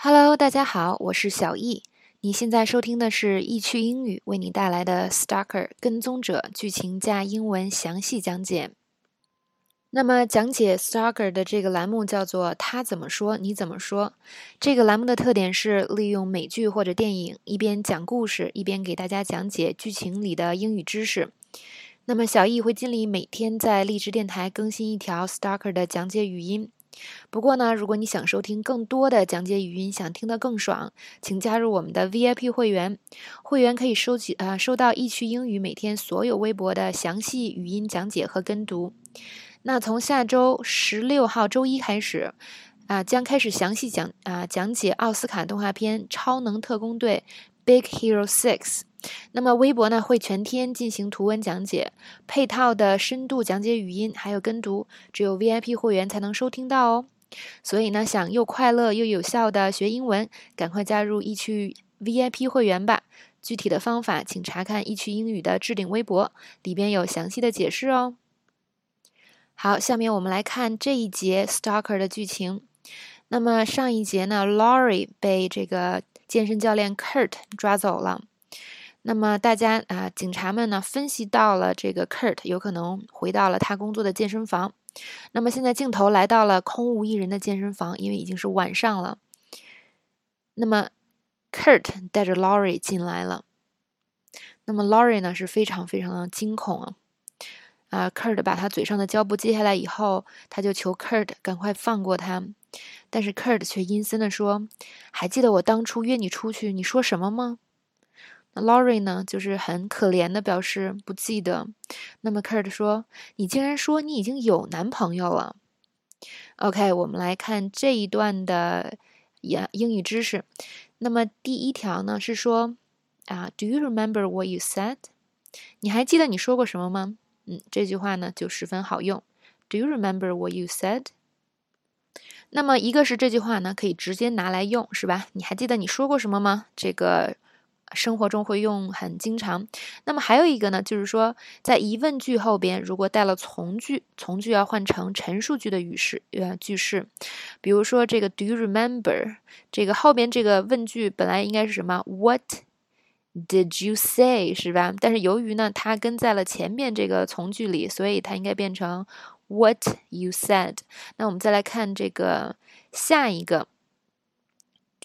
Hello，大家好，我是小易。你现在收听的是易趣英语为你带来的《Stalker 跟踪者》剧情加英文详细讲解。那么，讲解《Stalker》的这个栏目叫做“他怎么说，你怎么说”。这个栏目的特点是利用美剧或者电影，一边讲故事，一边给大家讲解剧情里的英语知识。那么，小易会尽力每天在荔枝电台更新一条《Stalker》的讲解语音。不过呢，如果你想收听更多的讲解语音，想听得更爽，请加入我们的 VIP 会员。会员可以收集啊，收到易趣英语每天所有微博的详细语音讲解和跟读。那从下周十六号周一开始，啊，将开始详细讲啊讲解奥斯卡动画片《超能特工队》（Big Hero Six）。那么微博呢会全天进行图文讲解，配套的深度讲解语音还有跟读，只有 VIP 会员才能收听到哦。所以呢，想又快乐又有效的学英文，赶快加入易趣 VIP 会员吧。具体的方法请查看易趣英语的置顶微博，里边有详细的解释哦。好，下面我们来看这一节 Stalker 的剧情。那么上一节呢，Laurie 被这个健身教练 Kurt 抓走了。那么大家啊，警察们呢分析到了这个 Kurt 有可能回到了他工作的健身房。那么现在镜头来到了空无一人的健身房，因为已经是晚上了。那么 Kurt 带着 Laurie 进来了。那么 Laurie 呢是非常非常的惊恐啊！啊，Kurt 把他嘴上的胶布揭下来以后，他就求 Kurt 赶快放过他。但是 Kurt 却阴森的说：“还记得我当初约你出去，你说什么吗？” Laurie 呢，就是很可怜的表示不记得。那么 Kurt 说：“你竟然说你已经有男朋友了。” OK，我们来看这一段的英英语知识。那么第一条呢是说啊，Do you remember what you said？你还记得你说过什么吗？嗯，这句话呢就十分好用。Do you remember what you said？那么一个是这句话呢可以直接拿来用，是吧？你还记得你说过什么吗？这个。生活中会用很经常，那么还有一个呢，就是说在疑问句后边如果带了从句，从句要换成陈述句的语式呃句式，比如说这个 Do you remember？这个后边这个问句本来应该是什么？What did you say？是吧？但是由于呢它跟在了前面这个从句里，所以它应该变成 What you said。那我们再来看这个下一个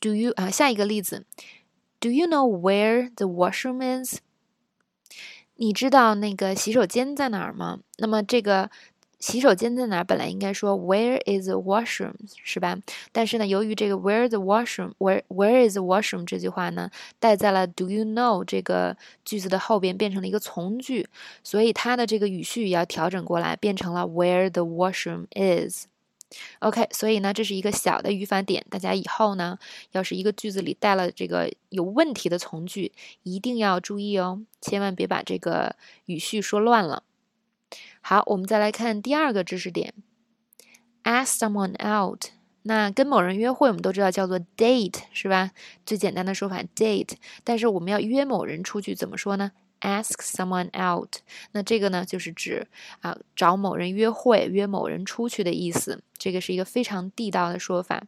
Do you 啊下一个例子。Do you know where the washroom is？你知道那个洗手间在哪儿吗？那么这个洗手间在哪儿？本来应该说 Where is the washroom？是吧？但是呢，由于这个 Where the washroom？Where Where is the washroom？这句话呢，带在了 Do you know 这个句子的后边，变成了一个从句，所以它的这个语序也要调整过来，变成了 Where the washroom is。OK，所以呢，这是一个小的语法点，大家以后呢，要是一个句子里带了这个有问题的从句，一定要注意哦，千万别把这个语序说乱了。好，我们再来看第二个知识点，ask someone out。那跟某人约会，我们都知道叫做 date，是吧？最简单的说法 date，但是我们要约某人出去，怎么说呢？Ask someone out，那这个呢，就是指啊找某人约会、约某人出去的意思。这个是一个非常地道的说法。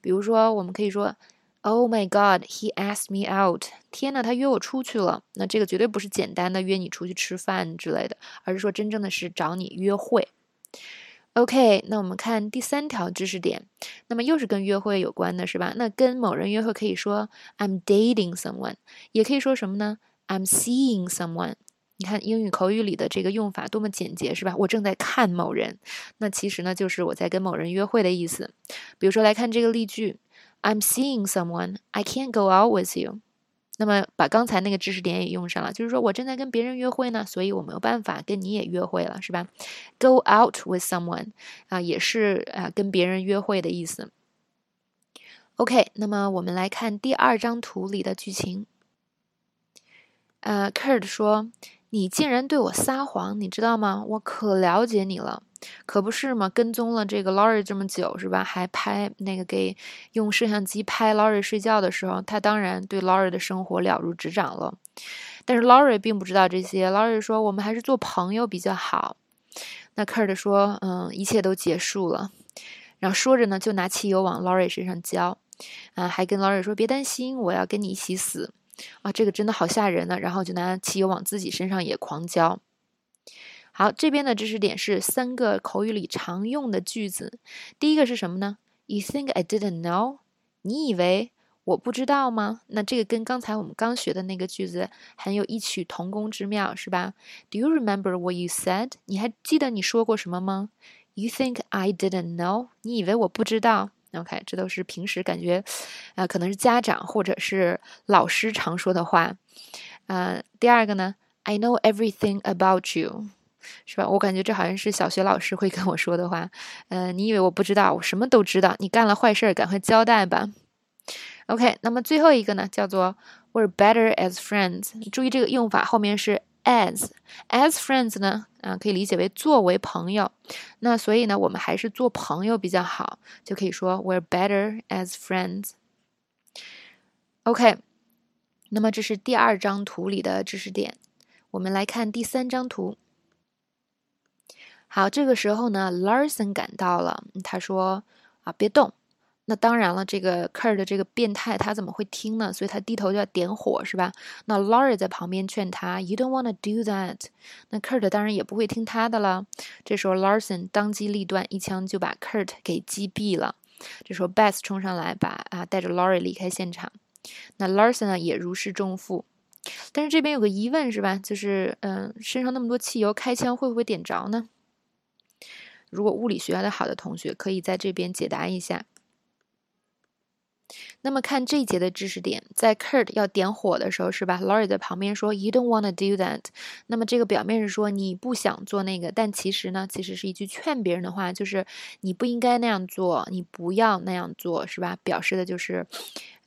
比如说，我们可以说，Oh my God, he asked me out。天呐，他约我出去了。那这个绝对不是简单的约你出去吃饭之类的，而是说真正的是找你约会。OK，那我们看第三条知识点，那么又是跟约会有关的，是吧？那跟某人约会可以说 I'm dating someone，也可以说什么呢？I'm seeing someone，你看英语口语里的这个用法多么简洁，是吧？我正在看某人，那其实呢就是我在跟某人约会的意思。比如说来看这个例句，I'm seeing someone, I can't go out with you。那么把刚才那个知识点也用上了，就是说我正在跟别人约会呢，所以我没有办法跟你也约会了，是吧？Go out with someone 啊，也是啊跟别人约会的意思。OK，那么我们来看第二张图里的剧情。呃，Kurt 说：“你竟然对我撒谎，你知道吗？我可了解你了，可不是嘛？跟踪了这个 Lori 这么久，是吧？还拍那个给用摄像机拍 Lori 睡觉的时候，他当然对 Lori 的生活了如指掌了。但是 Lori 并不知道这些。Lori 说：‘我们还是做朋友比较好。’那 Kurt 说：‘嗯，一切都结束了。’然后说着呢，就拿汽油往 Lori 身上浇。啊，还跟 Lori 说别担心，我要跟你一起死啊，这个真的好吓人呢。然后就拿汽油往自己身上也狂浇。好，这边的知识点是三个口语里常用的句子。第一个是什么呢？You think I didn't know？你以为我不知道吗？那这个跟刚才我们刚学的那个句子很有异曲同工之妙，是吧？Do you remember what you said？你还记得你说过什么吗？You think I didn't know？你以为我不知道？OK，这都是平时感觉，啊，可能是家长或者是老师常说的话。呃，第二个呢？I know everything about you。是吧？我感觉这好像是小学老师会跟我说的话。呃，你以为我不知道？我什么都知道。你干了坏事儿，赶快交代吧。OK，那么最后一个呢，叫做 We're better as friends。注意这个用法，后面是 as，as friends 呢，啊，可以理解为作为朋友。那所以呢，我们还是做朋友比较好，就可以说 We're better as friends。OK，那么这是第二张图里的知识点。我们来看第三张图。好，这个时候呢，Larson 赶到了。他说：“啊，别动。”那当然了，这个 Kurt 的这个变态，他怎么会听呢？所以他低头就要点火，是吧？那 Laurie 在旁边劝他：“You don't wanna do that。”那 Kurt 当然也不会听他的了。这时候 Larson 当机立断，一枪就把 Kurt 给击毙了。这时候 Beth 冲上来，把啊带着 Laurie 离开现场。那 Larson 呢也如释重负。但是这边有个疑问，是吧？就是嗯，身上那么多汽油，开枪会不会点着呢？如果物理学的好的同学可以在这边解答一下。那么看这一节的知识点，在 Kurt 要点火的时候，是吧？Laurie 在旁边说：“You don't want to do that。”那么这个表面是说你不想做那个，但其实呢，其实是一句劝别人的话，就是你不应该那样做，你不要那样做，是吧？表示的就是，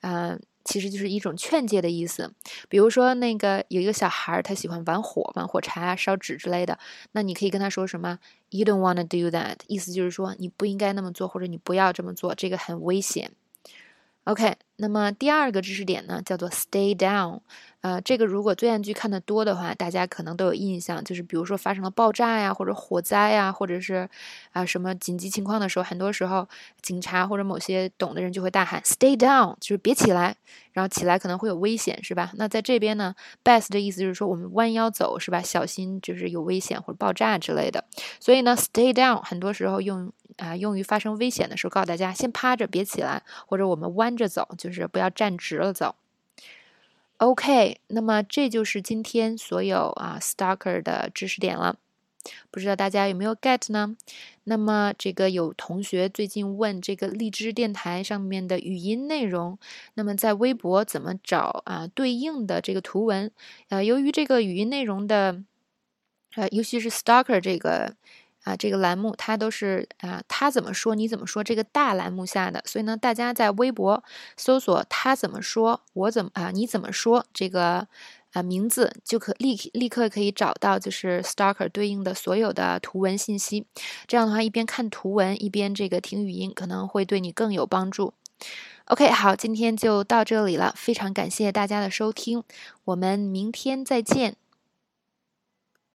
嗯。其实就是一种劝诫的意思，比如说那个有一个小孩儿，他喜欢玩火、玩火柴啊、烧纸之类的，那你可以跟他说什么？You don't want to do that，意思就是说你不应该那么做，或者你不要这么做，这个很危险。OK，那么第二个知识点呢，叫做 stay down。呃，这个如果罪案剧看的多的话，大家可能都有印象，就是比如说发生了爆炸呀，或者火灾呀，或者是啊什么紧急情况的时候，很多时候警察或者某些懂的人就会大喊 “Stay down”，就是别起来，然后起来可能会有危险，是吧？那在这边呢，“best” 的意思就是说我们弯腰走，是吧？小心就是有危险或者爆炸之类的。所以呢，“stay down” 很多时候用啊用于发生危险的时候，告诉大家先趴着别起来，或者我们弯着走，就是不要站直了走。OK，那么这就是今天所有啊 Stalker 的知识点了，不知道大家有没有 get 呢？那么这个有同学最近问这个荔枝电台上面的语音内容，那么在微博怎么找啊对应的这个图文？呃，由于这个语音内容的，呃，尤其是 Stalker 这个。啊，这个栏目它都是啊，他怎么说你怎么说这个大栏目下的，所以呢，大家在微博搜索他怎么说，我怎么啊，你怎么说这个啊名字就可立立刻可以找到，就是 Stalker 对应的所有的图文信息。这样的话，一边看图文一边这个听语音，可能会对你更有帮助。OK，好，今天就到这里了，非常感谢大家的收听，我们明天再见。